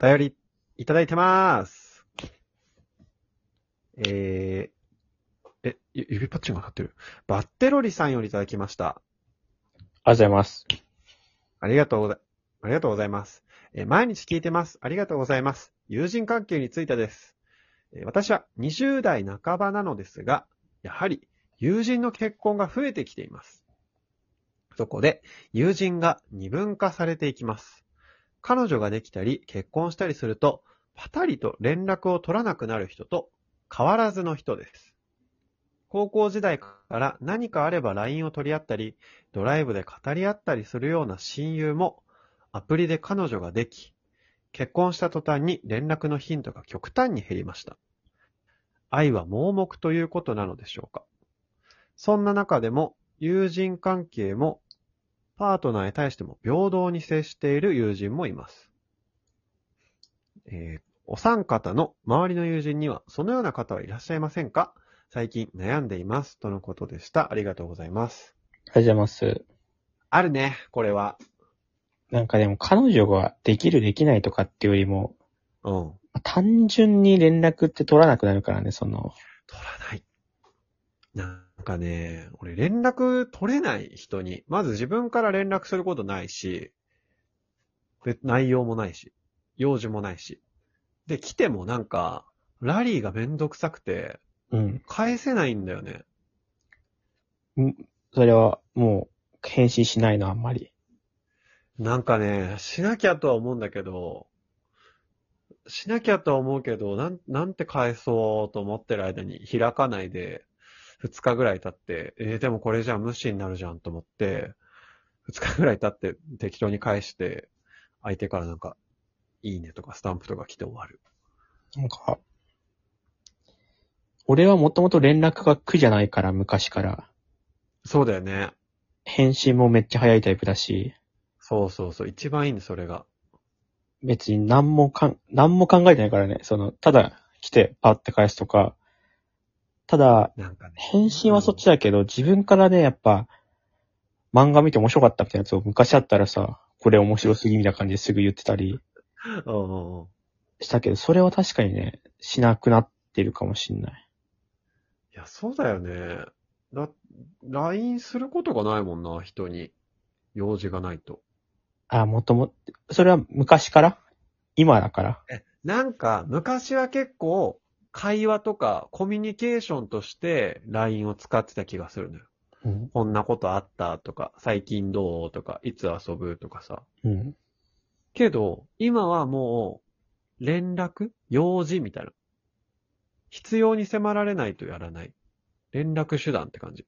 便りいただいてまーす。えー、え、ゆ指パッチンが当たってる？バッテロリさんよりいただきました。ありがとうございます。ありがとうござい、ありがとうございます。えー毎日聞いてます。ありがとうございます。友人関係についてです。えー私は20代半ばなのですが、やはり友人の結婚が増えてきています。そこで友人が二分化されていきます。彼女ができたり結婚したりすると、パタリと連絡を取らなくなる人と変わらずの人です。高校時代から何かあれば LINE を取り合ったり、ドライブで語り合ったりするような親友も、アプリで彼女ができ、結婚した途端に連絡の頻度が極端に減りました。愛は盲目ということなのでしょうか。そんな中でも、友人関係も、パートナーに対しても平等に接している友人もいます。えーお三方の周りの友人には、そのような方はいらっしゃいませんか？最近悩んでいます。とのことでした。ありがとうございます。ありがとうございます。あるね、これは。なんかでも彼女ができるできないとかっていうよりも、うん。単純に連絡って取らなくなるからね、その、取らない。なんかね、俺連絡取れない人に、まず自分から連絡することないし、で内容もないし、用事もないし。で、来てもなんか、ラリーがめんどくさくて、うん。返せないんだよね。それはもう、返信しないの、あんまり。なんかね、しなきゃとは思うんだけど、しなきゃとは思うけど、なん、なんて返そうと思ってる間に開かないで、二日ぐらい経って、えーでもこれじゃあ無視になるじゃんと思って、二日ぐらい経って適当に返して、相手からなんか、いいねとかスタンプとか来て終わる。なんか、俺はもともと連絡が苦じゃないから、昔から。そうだよね。返信もめっちゃ早いタイプだし、そうそうそう。一番いいね、それが。別に何もかん、何も考えてないからね。その、ただ来てパッて返すとか。ただ、なんかね。返信はそっちだけど、自分からね、やっぱ、漫画見て面白かったみたいなやつを昔あったらさ、これ面白すぎみたいな感じですぐ言ってたり うん。したけど、それは確かにね、しなくなってるかもしんない。いや、そうだよね。だ、LINE することがないもんな、人に。用事がないと。あ、もとも、それは昔から？今だから？え、なんか、昔は結構、会話とかコミュニケーションとして LINE を使ってた気がするのよ。うん。こんなことあったとか、最近どうとか、いつ遊ぶとかさ。うん。けど、今はもう、連絡用事みたいな。必要に迫られないとやらない。連絡手段って感じ。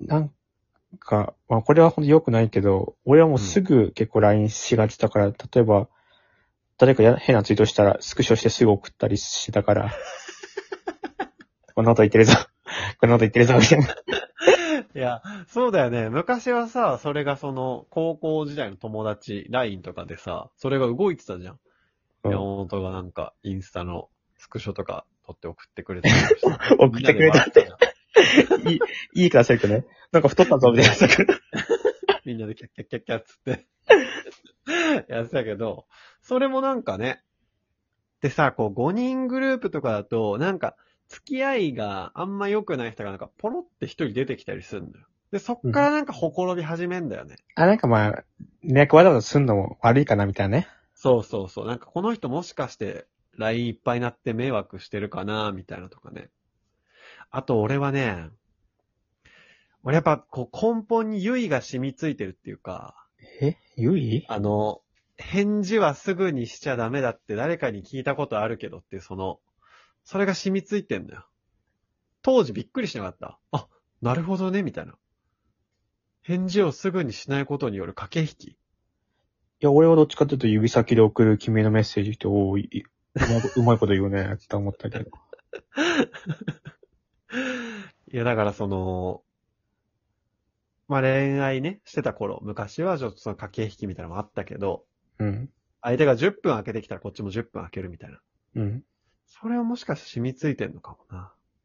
なんか、まあこれはほんと良くないけど、俺はもうすぐ結構 LINE しがちだから、例えば、誰かや変なツイートしたらスクショしてすぐ送ったりしてたから、こんなこと言ってるぞ。こんなこと言ってるぞ、みたいな。いや、そうだよね。昔はさ、それがその、高校時代の友達、LINE とかでさ、それが動いてたじゃん。うん山本がなんか、インスタのスクショとか撮って送ってくれたりして送ってくれたっていい、いいからせるとね、なんか太ったぞ、みたいな。みんなでキャッキャッキャッキャッつって。やってたけど、それもなんかね、でさ、こう5人グループとかだと、なんか、付き合いがあんま良くない人がなんか、ポロって一人出てきたりするんだよ。で、そっからなんかほころび始めんだよね。あ、なんかまあ、連絡わざわざすんのも悪いかな、みたいなね。そうそうそう。なんかこの人もしかして LINE いっぱいになって迷惑してるかなみたいなとかね。あと俺はね、俺やっぱこう根本に優位が染みついてるっていうか、え？ゆいあの、返事はすぐにしちゃダメだって誰かに聞いたことあるけどっていうその、それが染みついてんだよ。当時びっくりしなかった。あ、なるほどね、みたいな。返事をすぐにしないことによる駆け引き。いや、俺はどっちかというと指先で送る君のメッセージって、おーいいうまい うまいこと言うね、って思ったけど。いや、だからその、まあ、恋愛ね、してた頃、昔はちょっとその駆け引きみたいなのもあったけど、うん。相手が10分空けてきたらこっちも10分空けるみたいな。うん。それはもしかして染みついてんのかも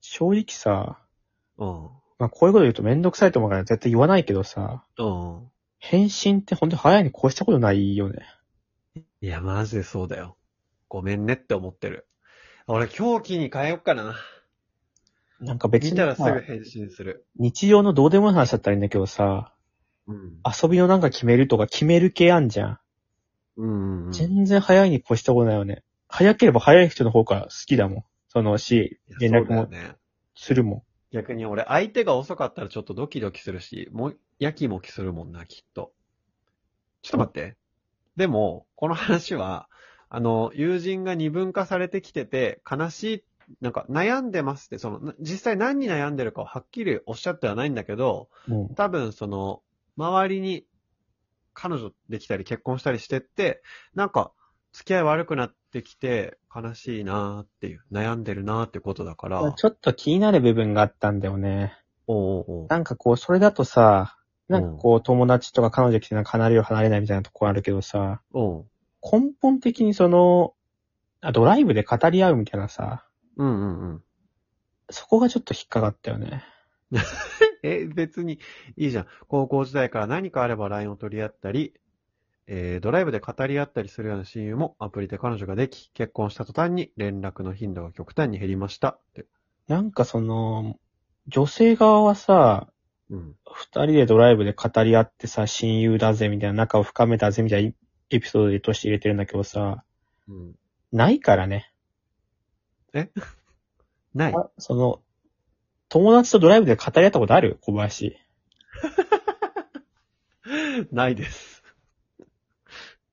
正直さ、な。うん。まあこういうこと言うとめんどくさいと思うから絶対言わないけどさ、うん。返信って本当に早いに越したことないよね。いや、マジでそうだよ。ごめんねって思ってる。俺、狂気に変えよっかな。なんか別に見たらすさぐ返信する。日常のどうでもいい話だったらいいんだけどさ、うん。遊びのなんか決めるとか決める系あんじゃん。うんうんうん。全然早いに越したことないよね。早ければ早い人の方が好きだもん。そのし、連絡もね。するもん。逆に俺、相手が遅かったらちょっとドキドキするし、もう、やきもきするもんな、きっと。ちょっと待って。でも、この話は、あの、友人が二分化されてきてて、悲しい、なんか悩んでますって、その、な実際何に悩んでるかをはっきりおっしゃってはないんだけど、も多分その、周りに彼女できたり結婚したりしてって、なんか、付き合い悪くなってきて、悲しいなーっていう、悩んでるなーってことだから、う。ちょっと気になる部分があったんだよね。おうおうなんかこう、それだとさ、なんかこう、友達とか彼女来てなんか離れる離れないみたいなとこあるけどさ、根本的にその、あドライブで語り合うみたいなさ、うんうんうん。そこがちょっと引っかかったよね。え、別にいいじゃん。高校時代から何かあれば LINE を取り合ったり、えー、ドライブで語り合ったりするような親友もアプリで彼女ができ、結婚した途端に連絡の頻度が極端に減りました。って。なんかその、女性側はさ、うん。二人でドライブで語り合ってさ、親友だぜみたいな、仲を深めたぜみたいなエピソードとして入れてるんだけどさ、うん。ないからね。ない。あその、友達とドライブで語り合ったことある？小林。ないです。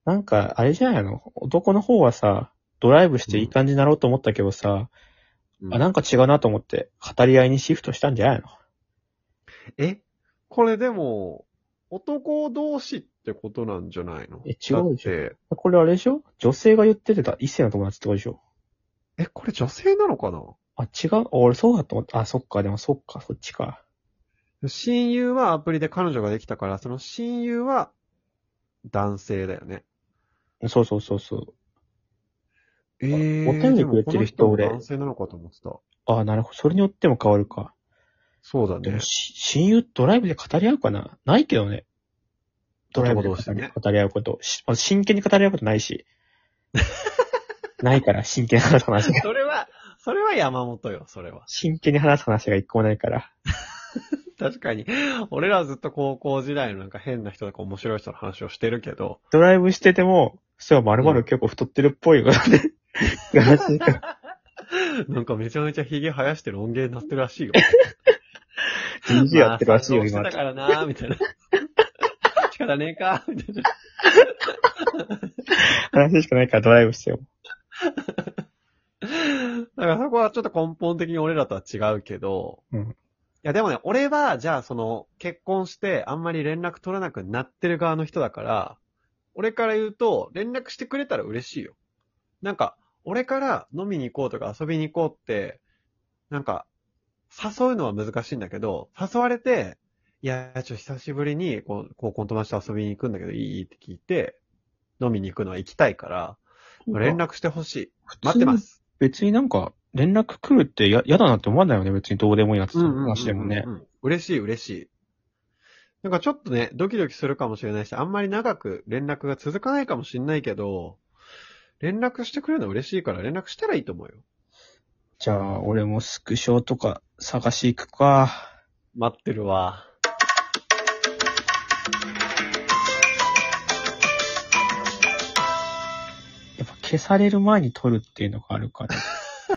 なんか、あれじゃないの？男の方はさ、ドライブしていい感じになろうと思ったけどさ、あ、なんか違うなと思って、語り合いにシフトしたんじゃないの？え？これでも、男同士ってことなんじゃないの？え違うでしょ。だって。これあれでしょ？女性が言ってた異性の友達ってことでしょ？え、これ女性なのかな？あ、違う？俺そうだと思った。あ、そっか、でもそっか、そっちか。親友はアプリで彼女ができたから、その親友は男性だよね。そうそうそうそう。ええお便りくれてる人俺男性なのかと思ってた。あ、なるほど。それによっても変わるか。そうだねでも。し、親友ドライブで語り合うかな？ないけどね。ドライブで語り,、ね語り合うこと。真剣に語り合うことないし。ないから、真剣に話す話が。それは、それは山本よ、それは。真剣に話す話が一個もないから。確かに。俺らはずっと高校時代のなんか変な人とか面白い人の話をしてるけど、ドライブしてても、そう、まるまる結構太ってるっぽいよね。話 がなんかめちゃめちゃ髭生やしてる音源になってるらしいよ。DJ やってるらしいよ、今まあして。たからなみたいな。仕方ねえかみたいな。話しかないからドライブしてよ。だからそこはちょっと根本的に俺らとは違うけど、うんいやでもね、俺は、じゃあその、結婚してあんまり連絡取らなくなってる側の人だから、俺から言うと、連絡してくれたら嬉しいよ。なんか、俺から飲みに行こうとか遊びに行こうって、なんか、誘うのは難しいんだけど、誘われて、いや、ちょっと久しぶりに、こう、高校の友達と遊びに行くんだけど、いいって聞いて、飲みに行くのは行きたいから、連絡してほしい。待ってます。別になんか、連絡来るってや嫌だなって思わないよね。別にどうでもいいやつうんうんうんうん話でもね。嬉しい嬉しい。なんかちょっとね、ドキドキするかもしれないし、あんまり長く連絡が続かないかもしれないけど、連絡してくれるのは嬉しいから連絡したらいいと思うよ。じゃあ、俺もスクショとか探し行くか。待ってるわ。消される前に撮るっていうのがあるから。